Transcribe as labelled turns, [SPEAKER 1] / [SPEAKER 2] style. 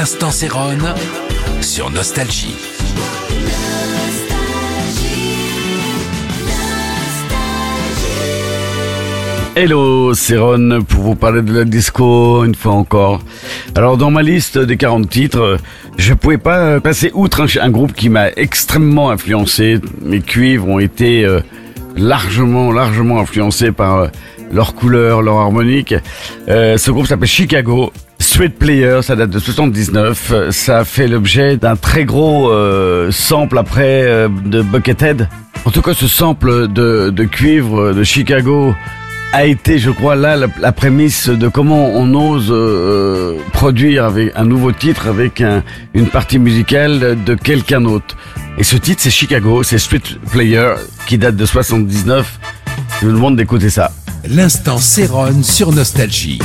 [SPEAKER 1] L'instant Céron sur Nostalgie.
[SPEAKER 2] Hello, c'est Ron pour vous parler de la disco une fois encore. Alors dans ma liste des 40 titres, je pouvais pas passer outre un, un groupe qui m'a extrêmement influencé. Mes cuivres ont été euh, largement, largement influencés par euh, leur couleur, leur harmonique. Euh, ce groupe s'appelle Chicago. Sweet Player, ça date de 79. Ça a fait l'objet d'un très gros euh, sample après euh, de Buckethead. En tout cas, ce sample de, de cuivre de Chicago a été, je crois, là la, prémisse de comment on ose euh, produire avec un nouveau titre avec un- une partie musicale de quelqu'un d'autre. Et ce titre, c'est Chicago, c'est Street Player, qui date de 79. Je vous demande d'écouter ça.
[SPEAKER 1] L'instant Céron sur Nostalgie.